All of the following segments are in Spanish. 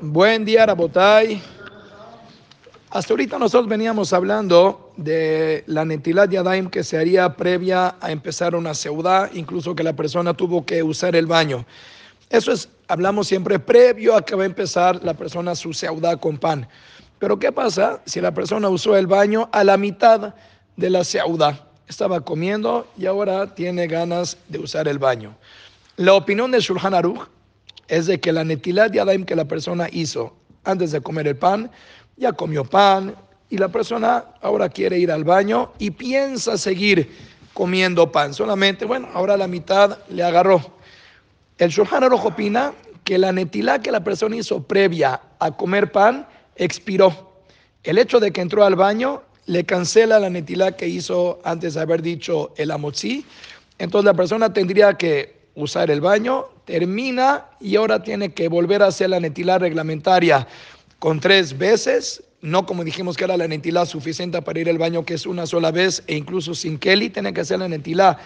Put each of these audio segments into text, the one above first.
Buen día, Rabotay. Hasta ahorita nosotros veníamos hablando de la netilat yadaim que se haría previa a empezar una seudá, incluso que la persona tuvo que usar el baño. Eso es, hablamos siempre previo a que va a empezar la persona su seudá con pan. Pero ¿qué pasa si la persona usó el baño a la mitad de la seudá? Estaba comiendo y ahora tiene ganas de usar el baño. La opinión de Shulchan Aruch es de que la netilat yadaim que la persona hizo antes de comer el pan ya comió pan y la persona ahora quiere ir al baño y piensa seguir comiendo pan. Solamente, bueno, ahora la mitad le agarró. El Shulchan Aruch opina que la netilá que la persona hizo previa a comer pan expiró. El hecho de que entró al baño le cancela la netilá que hizo antes de haber dicho el amotzi. Entonces la persona tendría que usar el baño, termina y ahora tiene que volver a hacer la netilá reglamentaria con tres veces, no como dijimos que era la netilá suficiente para ir al baño, que es una sola vez, e incluso sin Kelly, tiene que hacer la netilá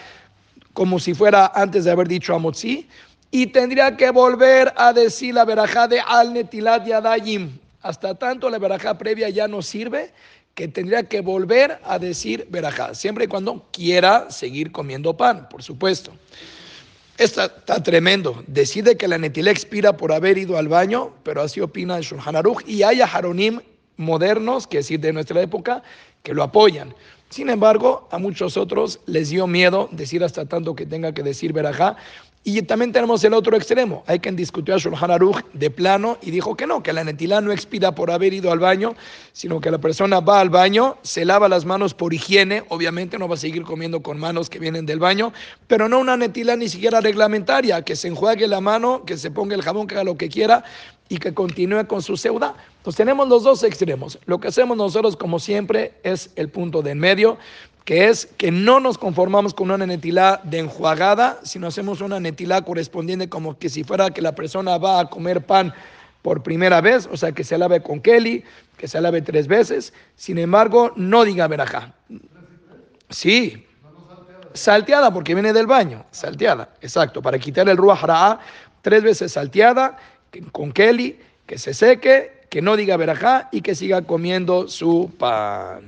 como si fuera antes de haber dicho Amotzi, y tendría que volver a decir la verajá de al netilat yadayim. Hasta tanto la verajá previa ya no sirve, que tendría que volver a decir verajá, siempre y cuando quiera seguir comiendo pan, por supuesto. Está, tremendo. Decide que la netilá expira por haber ido al baño, pero así opina el Aruch. Y hay Haronim modernos, que decir, de nuestra época, que lo apoyan. Sin embargo, a muchos otros les dio miedo decir hasta tanto que tenga que decir verajá. Y también tenemos el otro extremo. Hay quien discutió a Shulchan Aruch de plano y dijo que no, que la netilá no expira por haber ido al baño, sino que la persona va al baño, se lava las manos por higiene, obviamente no va a seguir comiendo con manos que vienen del baño, pero no una netilá ni siquiera reglamentaria, que se enjuague la mano, que se ponga el jabón, que haga lo que quiera y que continúe con su seuda. Entonces tenemos los dos extremos. Lo que hacemos nosotros, como siempre, es el punto de en medio que es que no nos conformamos con una netilá de enjuagada, sino hacemos una netilá correspondiente como que si fuera que la persona va a comer pan por primera vez, o sea, que se lave con Kelly, que se lave tres veces, sin embargo, no diga verajá. Sí, salteada porque viene del baño, salteada, exacto, para quitar el ruah tres veces salteada con Kelly, que se seque, que no diga verajá y que siga comiendo su pan.